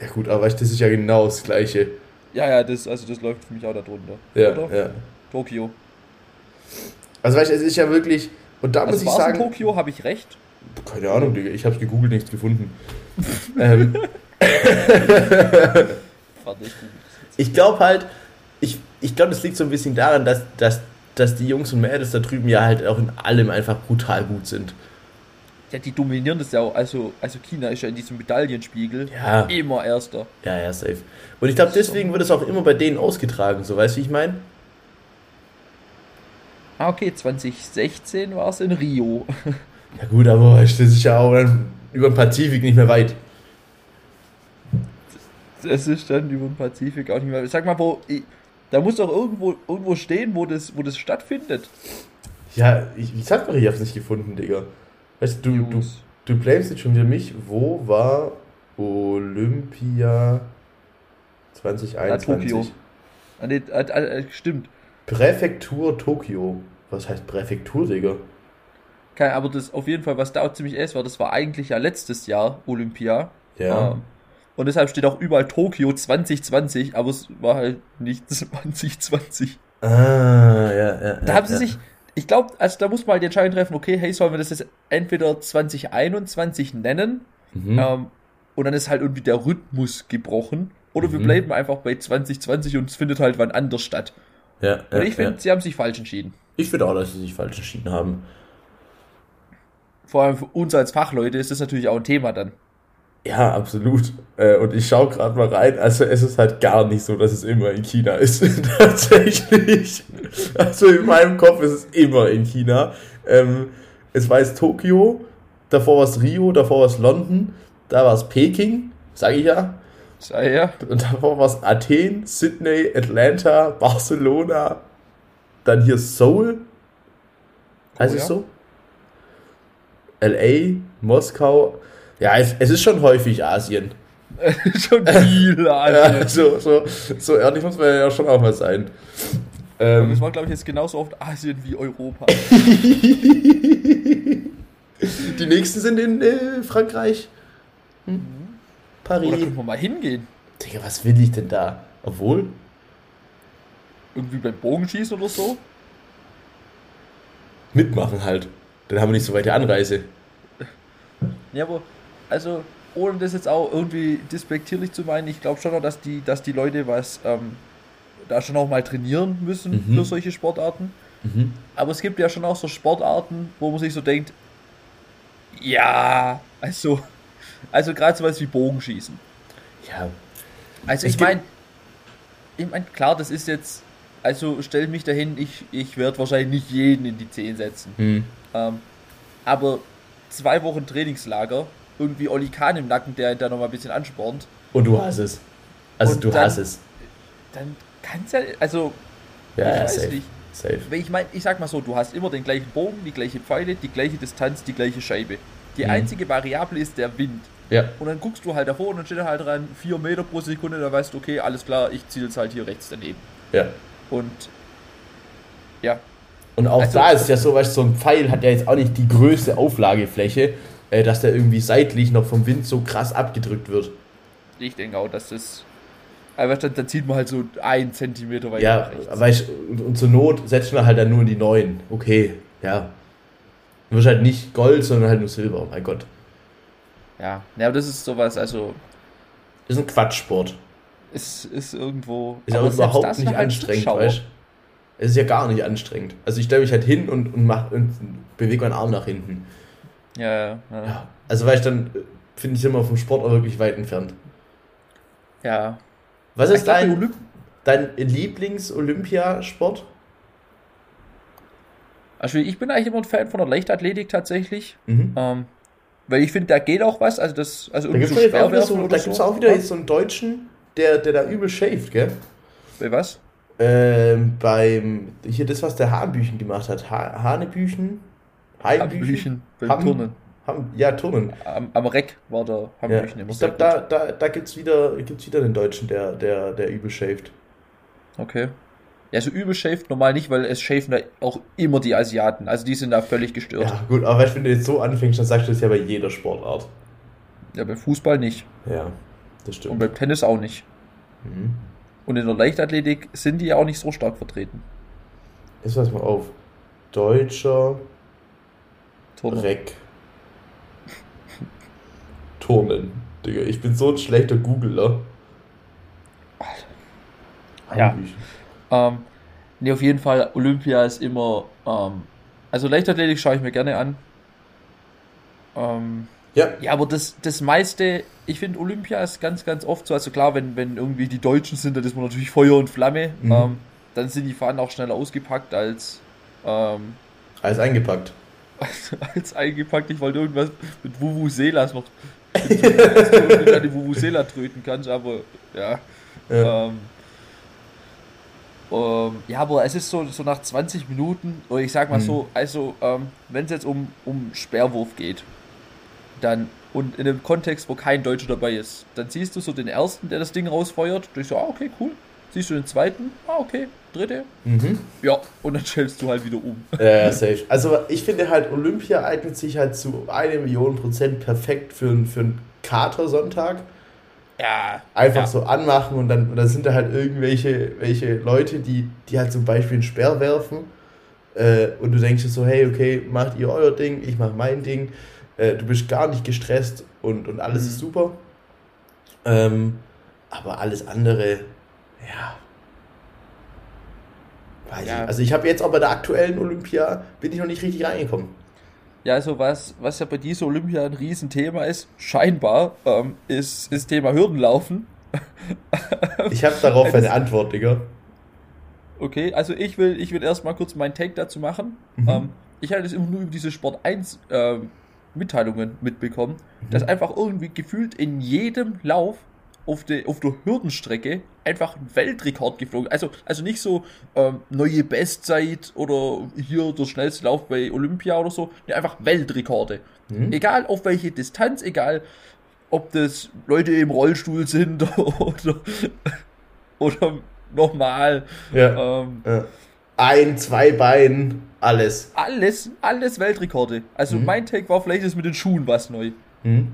Ja gut, aber das ist ja genau das gleiche. Ja, ja, das, also das läuft für mich auch da drunter. Ja, Oder? ja. Tokio. Also weißt du, es ist ja wirklich, und da muss Also ich war's in sagen, Tokio, habe ich recht? keine Ahnung, Digga, ich hab's gegoogelt, nichts gefunden. ähm, ich ich glaube halt, ich, ich glaube, das liegt so ein bisschen daran, dass, dass, dass die Jungs und Mädels da drüben ja halt auch in allem einfach brutal gut sind. Ja, die dominieren das ja auch. Also, also China ist ja in diesem Medaillenspiegel Ja. immer Erster. Ja, ja, safe. Und ich glaube, deswegen wird es auch immer bei denen ausgetragen, so weißt du, wie ich meine? Ah, okay, 2016 war es in Rio. Ja gut, aber das ist ja auch dann über den Pazifik nicht mehr weit. Das ist dann über den Pazifik auch nicht mehr. Sag mal, wo. Da muss doch irgendwo, irgendwo stehen, wo das, wo das stattfindet. Ja, ich, ich doch, ich hab's nicht gefunden, Digga. Weißt du, du, du, blamest jetzt schon wieder mich. Wo war Olympia 2021? Tokio. Ah, nee, ah, ah, stimmt. Präfektur Tokio. Was heißt Präfektur, Digga? Kein, aber das auf jeden Fall, was da auch ziemlich ist, war, das war eigentlich ja letztes Jahr Olympia. Ja. Ähm, und deshalb steht auch überall Tokio 2020, aber es war halt nicht 2020. Ah, ja, ja. Da ja, haben sie ja. sich, ich glaube, also da muss man halt die Entscheidung treffen, okay, hey, sollen wir das jetzt entweder 2021 nennen Mhm. ähm, und dann ist halt irgendwie der Rhythmus gebrochen oder wir Mhm. bleiben einfach bei 2020 und es findet halt wann anders statt. ja, Und ja, ich finde, ja. sie haben sich falsch entschieden. Ich finde auch, dass sie sich falsch entschieden haben. Vor allem für uns als Fachleute ist das natürlich auch ein Thema dann. Ja, absolut. Äh, und ich schaue gerade mal rein. Also es ist halt gar nicht so, dass es immer in China ist. Tatsächlich. Also in meinem Kopf ist es immer in China. Ähm, es war jetzt Tokio, davor war es Rio, davor war es London, da war es Peking, sage ich ja. Sei ja. Und davor war es Athen, Sydney, Atlanta, Barcelona, dann hier Seoul. Heißt Oh, es ja. so? LA, Moskau. Ja, es, es ist schon häufig Asien. Schon viel, Ja, Alter. so, so, so ehrlich muss man ja schon auch mal sein. Ähm, Das war, glaube ich, jetzt genauso oft Asien wie Europa. die nächsten sind in äh, Frankreich. Hm? Oder Paris. können wir mal hingehen? Digga, was will ich denn da? Obwohl, Irgendwie beim Bogenschießen oder so? mitmachen halt. Dann haben wir nicht so weite Anreise. Ja, aber, also, ohne das jetzt auch irgendwie despektierlich zu meinen, ich glaube schon noch, dass die, dass die Leute was ähm, da schon auch mal trainieren müssen Mhm. für solche Sportarten. Mhm. Aber es gibt ja schon auch so Sportarten, wo man sich so denkt, ja, also, also gerade sowas wie Bogenschießen. Ja, Also ich meine, ich meine, klar, das ist jetzt, also stell mich dahin, ich, ich werde wahrscheinlich nicht jeden in die 10 setzen. hm. Ähm, aber zwei Wochen Trainingslager, irgendwie Oli Kahn im Nacken, der da nochmal ein bisschen anspornt, Und du hast es. Also Und du dann- hast es. dann kann's ja, also Ja, ich ja, weiß safe. nicht. Safe. Ich meine, ich sag mal so, du hast immer den gleichen Bogen, die gleiche Pfeile, die gleiche Distanz, die gleiche Scheibe. Die Mhm. einzige Variable ist der Wind. Ja. Und dann guckst du halt davor und dann steht da halt dran 4 Meter pro Sekunde, da weißt du, okay, alles klar, ich ziele jetzt halt hier rechts daneben. Ja. Und ja, Und auch Also- da ist ja so, weißt du, so ein Pfeil hat ja jetzt auch nicht die größte Auflagefläche, äh, dass der irgendwie seitlich noch vom Wind so krass abgedrückt wird. ich denke auch, dass das. Aber dann, dann zieht man halt so einen Zentimeter weiter Ja, weißt du, und, und zur Not setzt man halt dann nur in die neuen. Okay, ja. Du wirst halt nicht Gold, sondern halt nur Silber. Mein Gott. Ja, ja, aber das ist sowas, also Ist ein Quatschsport. es ist irgendwo. Ist aber aber überhaupt nicht anstrengend, Zuschauer. weißt du? Es ist ja gar nicht anstrengend. Also ich stelle mich halt hin und, und, mach, und bewege meinen Arm nach hinten. Ja, ja, ja. Ja. Also weißt du, dann äh, finde ich immer vom Sport auch wirklich weit entfernt. ja. Was Ich ist dein, Olymp dein Lieblings-Olympiasport? also ich bin eigentlich immer ein Fan von der Leichtathletik tatsächlich. Mhm. Ähm, weil ich finde, da geht auch was. Also das, also Da gibt es so auch wieder, so, so. auch wieder so einen Deutschen, der, der da übel shaved, gell? Bei was? Ähm, beim, hier das, was der Hanebüchen gemacht hat. Ha Hanebüchen? Hambüchen beim Ham- Turnen. Ham ja, Turnen. Am, am Reck war der Ja. Hambüchen immer Ich glaube, da, da, da gibt es wieder, gibt's wieder den Deutschen, der, der, der übel shaved. Okay. Ja, so übel shaved normal nicht, weil es shaven da auch immer die Asiaten. Also die sind da völlig gestört. Ja, gut, aber weißt wenn du jetzt so anfängst, dann sagst du das ja bei jeder Sportart. Ja, beim Fußball nicht. Ja, das Und stimmt. beim Tennis auch nicht. Mhm. Und in der Leichtathletik sind die ja auch nicht so stark vertreten. Jetzt pass mal auf. Deutscher Turner. Reck. Turnen. Digga, ich bin so ein schlechter Googler. Ja. Ähm, nee, auf jeden Fall, Olympia ist immer. Ähm, also Leichtathletik schaue ich mir gerne an. Ähm, Ja, ja, aber das, das meiste, ich finde Olympia ist ganz, ganz oft so. Also klar, wenn, wenn irgendwie die Deutschen sind, dann ist man natürlich Feuer und Flamme. Mhm. Ähm, dann sind die Fahnen auch schneller ausgepackt als, ähm, alles eingepackt. Als, als eingepackt. Ich wollte irgendwas mit Vuvuzelas noch. dass du an die Vuvuzela tröten kannst, aber ja. Ja. Ähm, ähm, ja, aber es ist so, so nach 20 Minuten, oder ich sag mal Mhm. so, also ähm, wenn es jetzt um, um Sperrwurf geht, dann und in einem Kontext, wo kein Deutscher dabei ist, dann siehst du so den ersten, der das Ding rausfeuert, du so, ah, okay, cool. Siehst du den zweiten, ah, okay, dritte, Mhm. ja, und dann stellst du halt wieder um. Ja, safe. Also ich finde halt, Olympia eignet sich halt zu eine Million Prozent perfekt für, einen- für einen Katersonntag. Ja, Einfach ja. so anmachen und dann, und dann sind da halt irgendwelche welche Leute, die, die halt zum Beispiel einen Sperr werfen. Äh, und du denkst dir so, hey, okay, macht ihr euer Ding, ich mach mein Ding. Äh, du bist gar nicht gestresst und, und alles Mhm. ist super. Ähm, aber alles andere, ja. Ja. ich. Also ich habe jetzt auch bei der aktuellen Olympia, bin ich noch nicht richtig reingekommen. Ja, also was, was ja bei dieser Olympia ein Riesenthema ist, scheinbar, ähm, ist, ist Thema Hürdenlaufen. Ich habe darauf eine Antwort, Digga. Okay, also ich will, ich will erstmal kurz meinen Take dazu machen. Mhm. Ähm, ich hatte das immer nur über diese Sport 1 ähm, Mitteilungen mitbekommen, Mhm. dass einfach irgendwie gefühlt in jedem Lauf auf, der auf der Hürdenstrecke einfach ein Weltrekord geflogen. Also, also nicht so ähm, neue Bestzeit oder hier der schnellste Lauf bei Olympia oder so. Nee, einfach Weltrekorde. Mhm. Egal auf welche Distanz, egal ob das Leute im Rollstuhl sind oder, oder normal. Ja. Ähm, Ja. Ein, zwei Beinen, alles. alles, alles Weltrekorde. Also Mhm. mein Take war vielleicht ist mit den Schuhen was neu. Mhm.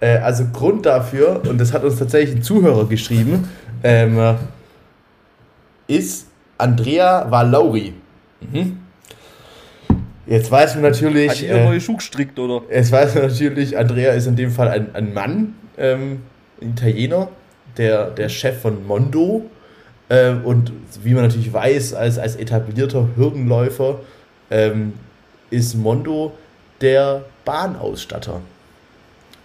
Äh, also Grund dafür, und das hat uns tatsächlich ein Zuhörer geschrieben, ähm, ist Andrea Valauri. Mhm. Jetzt weiß man Hat natürlich, ihr äh, neue Schuhe gestrickt oder? jetzt weiß man natürlich, Andrea ist in dem Fall ein, ein Mann, ähm, ein Italiener, der, der Chef von Mondo. Ähm, und wie man natürlich weiß, als, als etablierter Hürdenläufer ähm, ist Mondo der Bahnausstatter.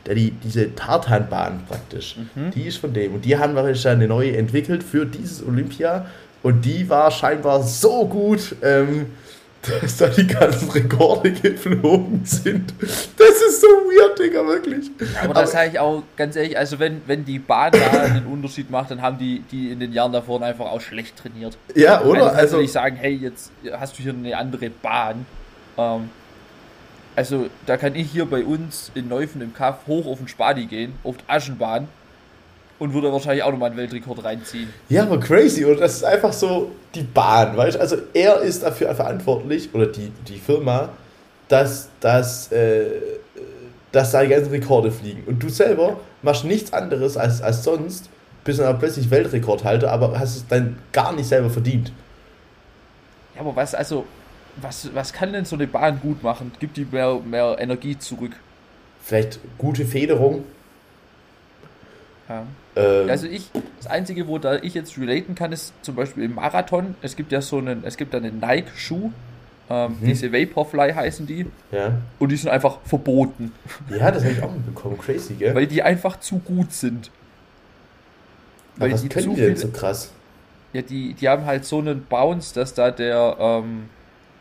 Der die, diese Tartanbahn praktisch, Mhm. die ist von dem. Und die haben wahrscheinlich eine neue entwickelt für dieses Olympia. Und die war scheinbar so gut, ähm, dass da die ganzen Rekorde geflogen sind. Das ist so weird, Digga, wirklich. Aber das sage ich auch ganz ehrlich, also wenn, wenn die Bahn da einen Unterschied macht, dann haben die, die in den Jahren davor einfach auch schlecht trainiert. ja, Oder? oder? Also Also, nicht sagen, hey, jetzt hast du hier eine andere Bahn. Ähm, also da kann ich hier bei uns in Neufen im Kaff hoch auf den Spadi gehen, auf die Aschenbahn und würde wahrscheinlich auch nochmal einen Weltrekord reinziehen. ja, aber crazy, oder? Das ist einfach so die Bahn, weißt du? Also, er ist dafür verantwortlich, oder die, die Firma, dass, dass, äh, dass da die ganzen Rekorde fliegen. Und du selber machst nichts anderes als, als sonst, bist dann aber plötzlich Weltrekordhalter, aber hast es dann gar nicht selber verdient. Ja, aber was, also, was, was kann denn so eine Bahn gut machen? Gibt die mehr, mehr Energie zurück? Vielleicht gute Federung. Ja. Ähm, Also ich, das Einzige, wo da ich jetzt relaten kann, ist zum Beispiel im Marathon. Es gibt ja so einen, es gibt da einen Nike-Schuh, ähm, Mhm. diese Vaporfly heißen die, ja. und die sind einfach verboten, ja, das habe ich auch mitbekommen. Crazy, gell? weil die einfach zu gut sind. aber was die können zu die denn so krass? Ja, die, die haben halt so einen Bounce, dass da der, ähm,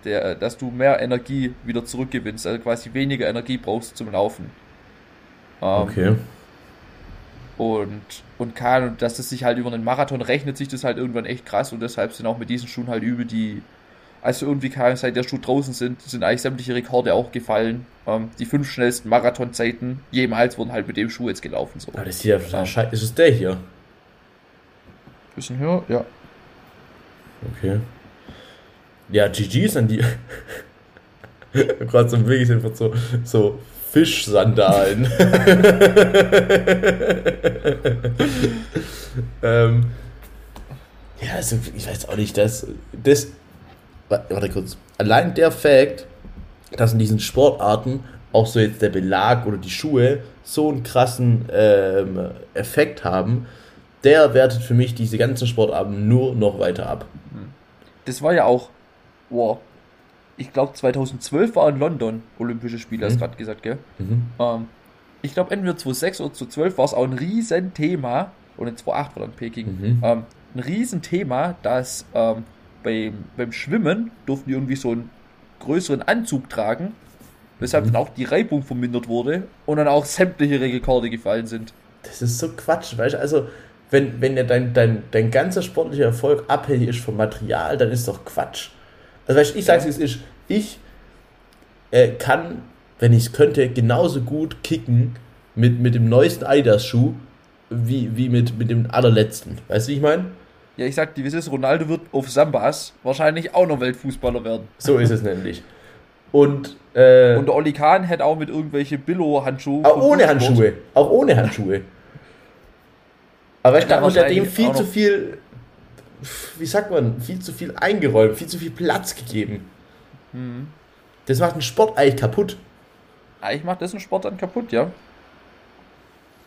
der, dass du mehr Energie wieder zurückgewinnst, also quasi weniger Energie brauchst zum Laufen. Ähm, Und, und kann, und dass das sich halt über einen Marathon rechnet, sich das halt irgendwann echt krass und deshalb sind auch mit diesen Schuhen halt über die, also irgendwie kann, seit der Schuh draußen sind, sind eigentlich sämtliche Rekorde auch gefallen. Ähm, die fünf schnellsten Marathonzeiten jemals wurden halt mit dem Schuh jetzt gelaufen. So. Aber das sieht ja. Ist es der hier? Bisschen höher, ja. Okay. Ja, GG ist an die. Gerade so wirklich einfach so, so Fischsandalen. ähm, ja, also ich weiß auch nicht, dass das. wa- Warte kurz. Allein der Fakt, dass in diesen Sportarten auch so jetzt der Belag oder die Schuhe so einen krassen ähm, Effekt haben, der wertet für mich diese ganzen Sportarten nur noch weiter ab. Das war ja auch, wow, ich glaube 2012 war in London Olympische Spiele, hast Mhm. gerade gesagt, gell? Mhm. Ähm, ich glaube, entweder 2006 oder 2012 war es auch ein Riesenthema, oder in 2008 war dann Peking, Mhm. ähm, ein Riesenthema, dass ähm, beim, beim Schwimmen durften die irgendwie so einen größeren Anzug tragen, weshalb Mhm. dann auch die Reibung vermindert wurde und dann auch sämtliche Rekorde gefallen sind. Das ist so Quatsch, weißt du? Also, wenn, wenn ja dein, dein, dein ganzer sportlicher Erfolg abhängig ist vom Material, dann ist doch Quatsch. Also, weißt ich sag's, wie es ist. Ich äh, kann, wenn ich es könnte, genauso gut kicken mit, mit dem neuesten Adidas-Schuh wie, wie mit, mit dem allerletzten. Weißt du, wie ich meine? Ja, ich sag dir, wie es ist, Ronaldo wird auf Sambas wahrscheinlich auch noch Weltfußballer werden. So ist es nämlich. Und, äh, Und der Oli Kahn hätte auch mit irgendwelche Billo-Handschuhe. auch ohne Fußball- Handschuhe. Auch ohne Handschuhe. Aber ich glaube, der dem viel zu viel, wie sagt man, viel zu viel eingeräumt, viel zu viel Platz gegeben. Mhm. Das macht den Sport eigentlich kaputt. Eigentlich macht das einen Sport dann kaputt, ja.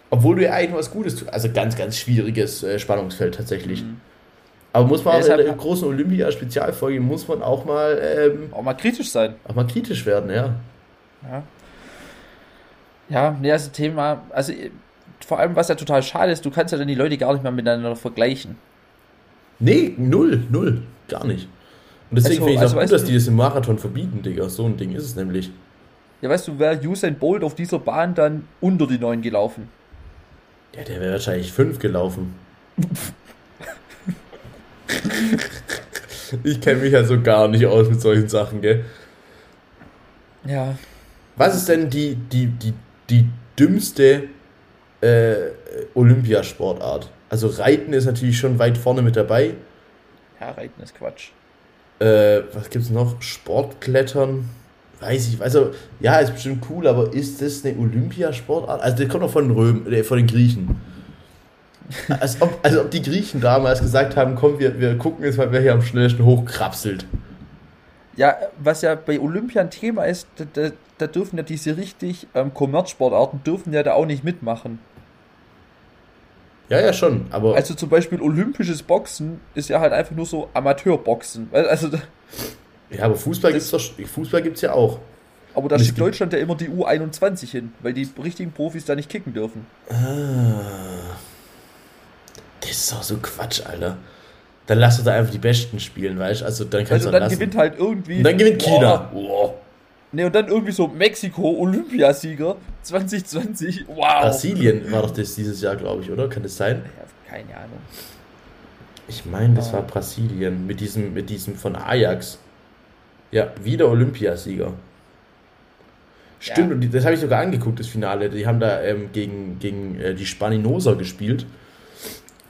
Obwohl du ja eigentlich was Gutes tust. Also ganz, ganz schwieriges äh, Spannungsfeld tatsächlich. Mhm. Aber muss man Ja, auch in der großen Olympia-Spezialfolge muss man auch mal, ähm, Auch mal kritisch sein. auch mal kritisch werden, ja. Ja. Ja, nee, also Thema, also vor allem, was ja total schade ist, du kannst ja dann die Leute gar nicht mehr miteinander vergleichen. Nee, null, null, gar nicht. Und deswegen Also- finde ich also auch gut, dass die das im Marathon verbieten, Digga. So ein Ding ist es nämlich. Ja, weißt du, wäre Usain Bolt auf dieser Bahn dann unter die 9 gelaufen? Ja, der wäre wahrscheinlich fünf gelaufen. ich kenne mich ja so gar nicht aus mit solchen Sachen, gell? Ja. Was ist denn die, die, die, die dümmste äh, Olympiasportart? Also Reiten ist natürlich schon weit vorne mit dabei. Ja, Reiten ist Quatsch. Äh, was gibt's noch? Sportklettern? Weiß ich, also, ja, ist bestimmt cool, aber ist das eine Olympiasportart? Also, der kommt doch von den Röm, äh, von den Griechen. Als ob, also, ob die Griechen damals gesagt haben, komm, wir, wir gucken jetzt mal, wer hier am schnellsten hochkrapselt. Ja, was ja bei Olympia ein Thema ist, da, da, da dürfen ja diese richtig ähm, Kommerzsportarten dürfen ja da auch nicht mitmachen. Ja, ja, schon, aber. Also zum Beispiel olympisches Boxen ist ja halt einfach nur so Amateurboxen. Also, ja, aber Fußball gibt's doch, Fußball gibt's ja auch. aber da schickt Deutschland ja immer die U21 hin, weil die richtigen Profis da nicht kicken dürfen. Ah. Das ist doch so Quatsch, Alter. Dann lass doch da einfach die Besten spielen, weißt du? Also, dann kannst Also du dann lassen. gewinnt halt irgendwie. Und dann gewinnt China. Boah. Wow. Ne, und dann irgendwie so Mexiko, Olympiasieger 2020. Wow. Brasilien war doch das dieses Jahr, glaube ich, oder? Kann das sein? Ja, keine Ahnung. Ich meine, das war Brasilien mit diesem, mit diesem von Ajax. Ja, wieder Olympiasieger. Stimmt, Ja. und das habe ich sogar angeguckt, das Finale. Die haben da ähm, gegen, gegen äh, die Spaninoser gespielt.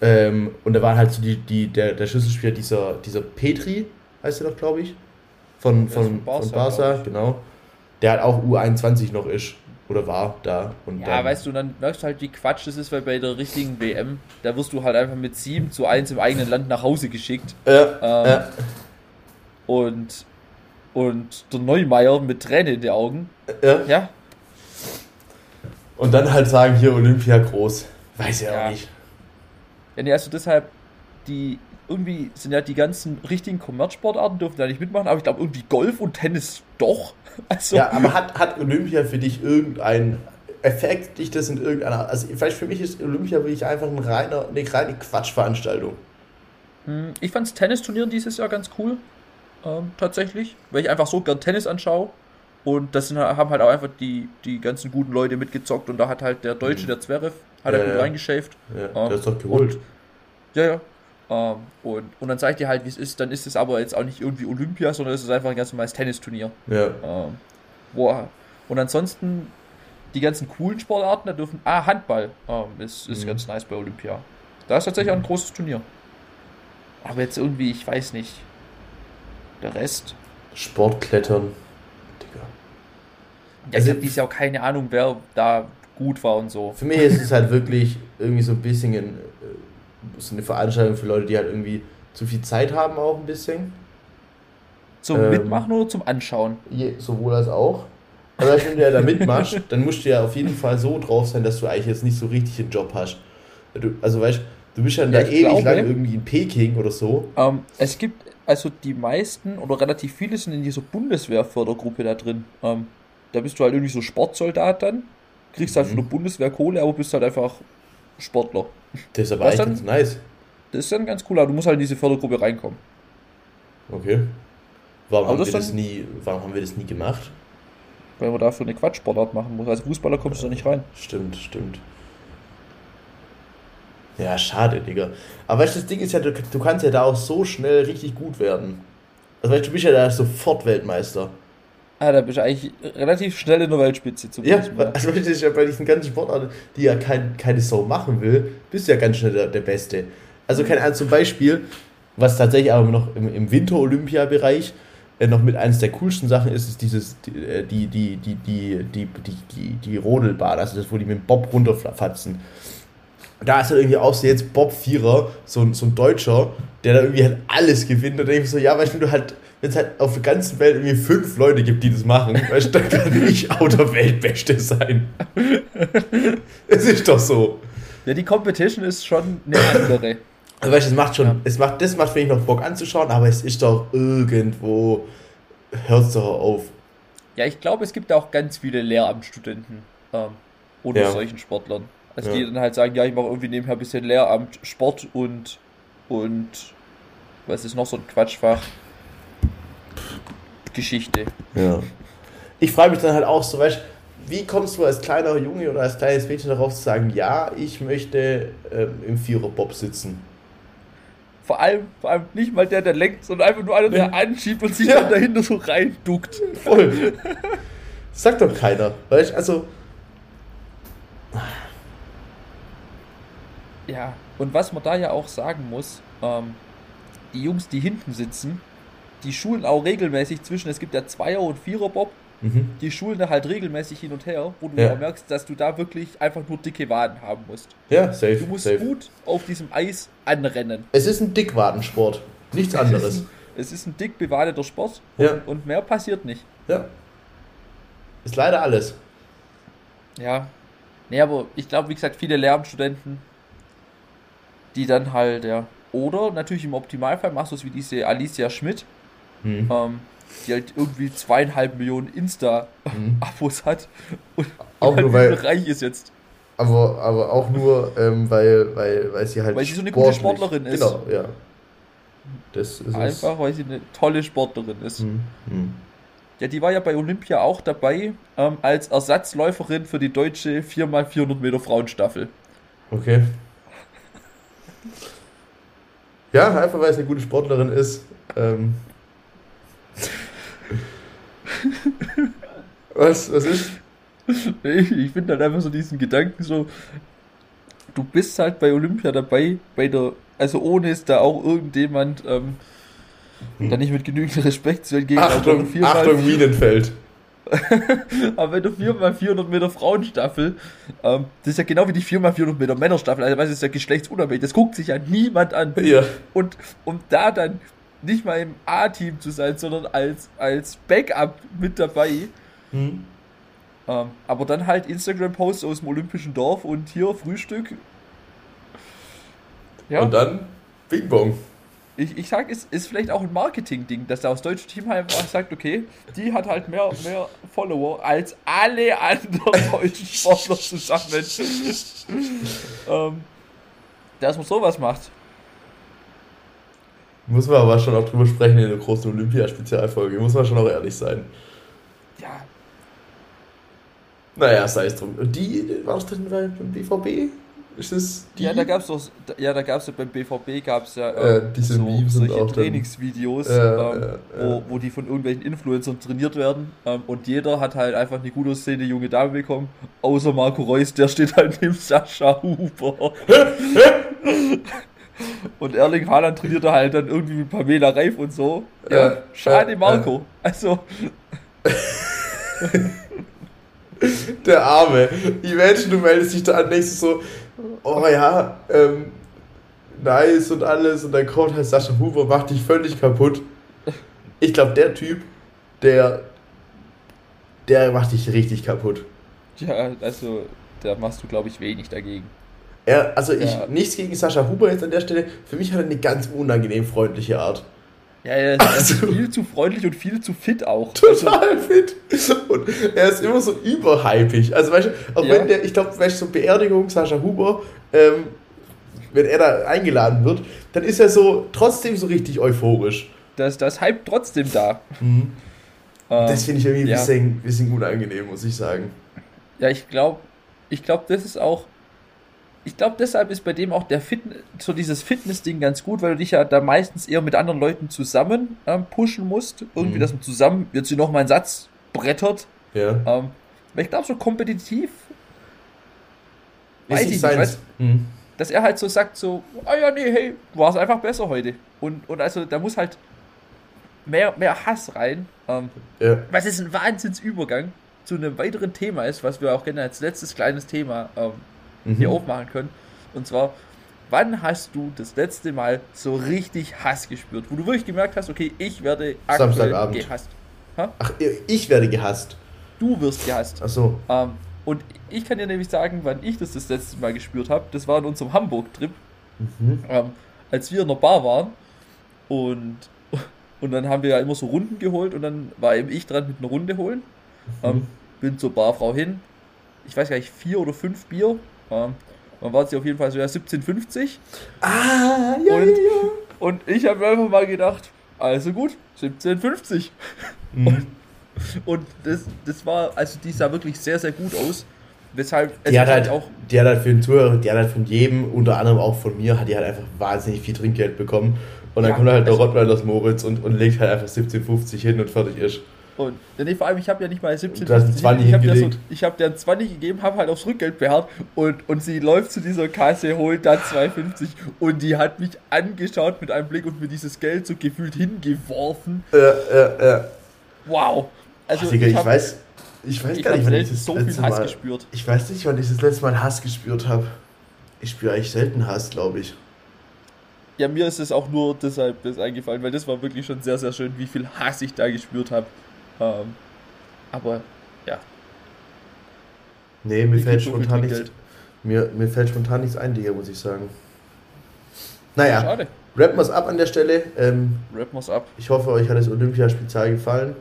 Ähm, und da war halt so die, die, der, der Schlüsselspieler dieser, dieser Petri, heißt er doch, glaube ich. Von, von, von Barca, von Barca, genau. Der halt auch U21 noch ist. Oder war da. Und Ja, dann, weißt du, dann merkst du halt, wie Quatsch das ist, weil bei der richtigen WM, da wirst du halt einfach mit 7 zu 1 im eigenen Land nach Hause geschickt. Äh, Ähm, äh, Und, und der Neumeier mit Tränen in den Augen. äh. Ja, Und dann halt sagen, hier Olympia groß. Weiß ja, Ja. auch nicht. Ja, nee, also deshalb, die, irgendwie sind ja die ganzen richtigen Kommerzsportarten dürfen da nicht mitmachen, aber ich glaube irgendwie Golf und Tennis doch. Also, Ja, aber hat, hat Olympia für dich irgendeinen Effekt, dich das in irgendeiner. Also, vielleicht für mich ist Olympia wirklich einfach ein reiner, eine reine Quatschveranstaltung. hm, ich fand's Tennisturnieren dieses Jahr ganz cool. Ähm, tatsächlich. Weil ich einfach so gern Tennis anschaue. Und das sind, haben halt auch einfach die, die ganzen guten Leute mitgezockt und da hat halt der Deutsche, Mhm. der Zverev, hat Ja, er gut ja. reingeschäft. Ja, Ähm, das ist doch geholt. und- Ja, ja. Ähm, und, und dann zeigt ihr halt, wie es ist. Dann ist es aber jetzt auch nicht irgendwie Olympia, sondern es ist einfach ein ganz normales Tennisturnier. ja. Ähm, wo, und ansonsten die ganzen coolen Sportarten, da dürfen. Ah, Handball ähm, ist, ist Mhm. ganz nice bei Olympia. Da ist tatsächlich auch ein großes Turnier. Aber jetzt irgendwie, ich weiß nicht. Der Rest. Sportklettern. Digga. Ja, Also- ich habe dieses Jahr auch keine Ahnung, wer da gut war und so. Für mich ist es halt wirklich irgendwie so ein bisschen ein, so eine Veranstaltung für Leute, die halt irgendwie zu viel Zeit haben, auch ein bisschen. Zum Ähm. Mitmachen oder zum Anschauen? Je, sowohl als auch. Aber wenn du ja da mitmachst, dann musst du ja auf jeden Fall so drauf sein, dass du eigentlich jetzt nicht so richtig einen Job hast. Du, also weißt du, bist ja, Ja, da ewig glaube- lang irgendwie in Peking oder so. Ähm, es gibt, also die meisten oder relativ viele sind in dieser Bundeswehrfördergruppe da drin. Ähm, da bist du halt irgendwie so Sportsoldat dann, kriegst halt Mhm. von der Bundeswehr Kohle, aber bist halt einfach Sportler. Das ist aber Was eigentlich dann? ganz nice. Das ist dann ganz cool, aber du musst halt in diese Fördergruppe reinkommen. Okay. Warum Aber haben, das wir dann- das nie, warum haben wir das nie gemacht? Weil man dafür eine Quatschsportart machen muss. Als Fußballer kommst du da nicht rein. Stimmt, stimmt. Ja, schade, Digga. Aber weißt du, das Ding ist ja, du, du kannst ja da auch so schnell richtig gut werden. Also weißt du, du bist ja da sofort Weltmeister. Ah, da bist du eigentlich relativ schnell in der Weltspitze Ja, zumindest mal. also das ist ja bei diesen ganzen Sportarten, die ja kein, keine Sau machen will, bist du ja ganz schnell der, der Beste. Also keine Ahnung, zum Beispiel, was tatsächlich aber noch im, im Winter-Olympia-Bereich äh, noch mit eines der coolsten Sachen ist, ist dieses, die, äh, die, die, die, die, die, die, die, die Rodelbahn, also das, wo die mit dem Bob runterfatzen. Da ist halt irgendwie auch so jetzt Bob Vierer, so, ein- so ein Deutscher, der da irgendwie halt alles gewinnt. Und dann denke ich so, ja, weißt du, du halt, wenn es halt auf der ganzen Welt irgendwie fünf Leute gibt, die das machen, weißt du, dann kann ich auch der Weltbeste sein. Es ist doch so. Ja, die Competition ist schon eine andere. Also weißt du, es macht schon, Ja. es macht, das macht finde ich noch Bock anzuschauen, aber es ist doch irgendwo, hört es doch auf. Ja, ich glaube, es gibt auch ganz viele Lehramtsstudenten ähm, unter Ja. solchen Sportlern. Also Ja. die dann halt sagen, ja, ich mache irgendwie nebenher ein bisschen Lehramt, Sport und und was ist noch so ein Quatschfach? Geschichte. Ja. Ich frage mich dann halt auch so, weißt wie kommst du als kleiner Junge oder als kleines Mädchen darauf zu sagen, ja, ich möchte ähm, im Viererbob sitzen? Vor allem, vor allem nicht mal der, der lenkt, sondern einfach nur einer, der anschiebt und sich Ja. dann dahinter so reinduckt. Voll. Sagt doch keiner. Weißt also, Ja, und was man da ja auch sagen muss, ähm, die Jungs, die hinten sitzen, die schulen auch regelmäßig zwischen, es gibt ja Zweier- und Vierer-Bob, mhm. die schulen da halt regelmäßig hin und her, wo du Ja. merkst, dass du da wirklich einfach nur dicke Waden haben musst. ja, safe. Du musst safe. gut auf diesem Eis anrennen. Es ist ein Dickwadensport. Nichts Es ist, anderes. ein, es ist ein dick bewadeter Sport Ja, und mehr passiert nicht. ja. Ist leider alles. Ja. Nee, aber ich glaube, wie gesagt, viele Lehramtsstudenten, die dann halt, ja. Oder natürlich im Optimalfall machst du es wie diese Alicia Schmidt, Mhm. ähm, die halt irgendwie zweieinhalb Millionen. Insta-Abos hat und Auch halt nur weil, reich ist jetzt. aber, aber auch nur, ähm, weil, weil, weil sie halt Weil sie so eine gute Sportlerin ist. Genau, ja. Das ist es. Einfach, weil sie eine tolle Sportlerin ist. Mhm. Ja, die war ja bei Olympia auch dabei ähm, als Ersatzläuferin für die deutsche 4x400 Meter Frauenstaffel. Okay. Ja, einfach weil es eine gute Sportlerin ist. Ähm. Was, was ist? Ich, ich finde halt einfach so diesen Gedanken so, du bist halt bei Olympia dabei, bei der, also ohne es da auch irgendjemand ähm, da nicht mit genügend Respekt zu entgegen, Achtung, viermal- Achtung, Minenfeld. aber wenn du 4x400 Meter Frauenstaffel, ähm, das ist ja genau wie die 4x400 Meter Männerstaffel, also das ist ja geschlechtsunabhängig, das guckt sich ja niemand an. Ja. Und um da dann nicht mal im A-Team zu sein, sondern als, als Backup mit dabei, Hm. ähm, aber dann halt Instagram-Posts aus dem Olympischen Dorf und hier Frühstück. Ja, Und dann Bing Bong. ich, ich sag, es ist vielleicht auch ein Marketing-Ding, dass das deutsche Team halt einfach sagt, okay, die hat halt mehr, mehr Follower als alle anderen deutschen Sportler zusammen. ähm, dass man sowas macht. Muss man aber schon auch drüber sprechen in der großen Olympia-Spezialfolge. Muss man schon auch ehrlich sein. Ja, Naja, sei es drum. Und die, war das denn beim BVB? Ist das die? Ja, da gab's doch, ja, da gab's ja beim BVB gab's ja Äh, ähm, diese Memes und solche Trainingsvideos, Äh, ähm, äh, wo, wo die von irgendwelchen Influencern trainiert werden ähm, und jeder hat halt einfach eine gut aussehende junge Dame bekommen, außer Marco Reus, der steht halt neben Sascha Huber. und Erling Haaland trainiert da halt dann irgendwie mit Pamela Reif und so. Ja, schade Marco. Also, Der Arme. Imagine, du meldest dich da an, denkst du so, oh ja, ähm, nice und alles. Und dann kommt halt Sascha Huber, macht dich völlig kaputt. Ich glaube, der Typ, der, der macht dich richtig kaputt. ja, also, da machst du, glaube ich, wenig dagegen. Er, also ich, Ja. nichts gegen Sascha Huber jetzt an der Stelle. Für mich hat er eine ganz unangenehm freundliche Art. Ja, er ist, Also- viel zu freundlich und viel zu fit auch. Also, Total fit. Und er ist immer so überhypig. Also weißt du, auch Ja. wenn der, ich glaube, weißt du, so Beerdigung Sascha Huber, ähm, wenn er da eingeladen wird, dann ist er so trotzdem so richtig euphorisch. das, das Hype trotzdem da. Ähm, Das finde ich irgendwie ein ja. bisschen, bisschen unangenehm, muss ich sagen. Ja, ich glaube, ich glaube, das ist auch. Ich glaube, deshalb ist bei dem auch der Fit, so dieses Fitness-Ding ganz gut, weil du dich ja da meistens eher mit anderen Leuten zusammen ähm, pushen musst. Irgendwie, Mhm. dass man zusammen jetzt hier nochmal einen Satz brettert. Ja. Ähm, weil ich glaube, so kompetitiv, Ist weiß ich nicht weißt- Mhm. dass er halt so sagt, so, ah ja, nee, hey, du warst einfach besser heute. Und, und also, da muss halt mehr, mehr Hass rein. Ähm, Ja. was ist ein Wahnsinnsübergang zu einem weiteren Thema ist, was wir auch gerne als letztes kleines Thema ähm, Mhm. hier aufmachen können. Und zwar, wann hast du das letzte Mal so richtig Hass gespürt? Wo du wirklich gemerkt hast, okay, ich werde aktuell gehasst. Ach, ich werde gehasst. Du wirst gehasst. Ach so. Ähm, und ich kann dir nämlich sagen, wann ich das das letzte Mal gespürt habe. Das war in unserem Hamburg-Trip, Mhm. ähm, als wir in der Bar waren. Und, und dann haben wir ja immer so Runden geholt und dann war eben ich dran mit einer Runde holen. Mhm. Ähm, bin zur Barfrau hin. Ich weiß gar nicht, vier oder fünf Bier. Ähm, dann war sie auf jeden Fall so ja 17,50. Ah, ja, und, ja, ja. Und ich habe mir einfach mal gedacht, also gut, 17,50. Mhm. Und, und das, das war, also die sah wirklich sehr, sehr gut aus. Weshalb es Die hat halt auch die hat halt für den Zuhörer, die hat halt von jedem, unter anderem auch von mir, hat die halt einfach wahnsinnig viel Trinkgeld bekommen. Und dann Ja, kommt halt der also- Rottweilers Moritz und, und legt halt einfach 17,50 hin und fertig ist. Und nee, vor allem, ich habe ja nicht mal 17 Du hast einen 20 ich habe so, ich habe der einen 20 gegeben, habe halt aufs Rückgeld beharrt und, und sie läuft zu dieser Kasse, holt da 2,50 und die hat mich angeschaut mit einem Blick und mir dieses Geld so gefühlt hingeworfen. Ja, ja, ja. Wow. Also Also, Digga, ich, hab- weiß, ich weiß ich gar hab nicht, wann ich das so viel letzte Hass Mal, gespürt. Ich weiß nicht, wann ich das letzte Mal Hass gespürt habe. Ich spüre eigentlich selten Hass, glaube ich. Ja, mir ist es auch nur deshalb das eingefallen, weil das war wirklich schon sehr, sehr schön, wie viel Hass ich da gespürt habe. Ähm, aber ja, Nee, mir fällt spontan nichts. Mir, mir fällt spontan nichts ein, Digga, muss ich sagen. Naja, schade. rappen wir's ab an der Stelle. Ähm, Rappen wir's ab. ich hoffe, euch hat das Olympiaspezial gefallen.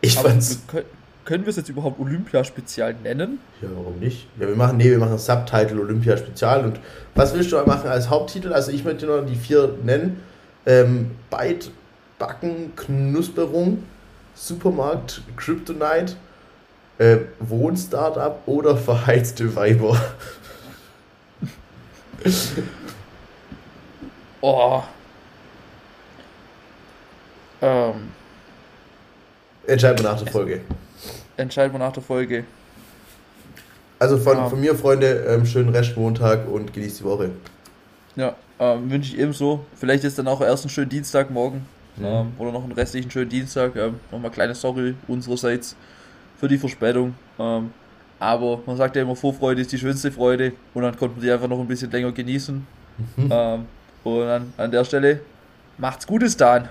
Ich Aber fand's. wir können, wir es jetzt überhaupt Olympia-Spezial nennen? Ja, warum nicht? Ja, wir machen, nee, wir machen Subtitle Olympia Spezial. Und was willst du machen als Haupttitel? Also ich möchte nur die vier nennen. Ähm, Beit, Backen, Knusperung, Supermarkt, Kryptonite, äh, Wohnstartup oder verheizte Weiber. Oh. Ähm, Entscheiden wir nach der Folge. entscheiden wir nach der Folge. Also von, Ja. von mir, Freunde, ähm, schönen Restmontag und genießt die Woche. Ja, ähm, wünsche ich ebenso. Vielleicht ist dann auch erst ein schönen Dienstag Ja. Ähm, oder noch einen restlichen schönen Dienstag. Ähm, Nochmal kleine Sorry unsererseits für die Verspätung. Ähm, aber man sagt ja immer, Vorfreude ist die schönste Freude. Und dann konnten wir die einfach noch ein bisschen länger genießen. Mhm. Ähm, und an, an der Stelle, macht's Gutes, Dan.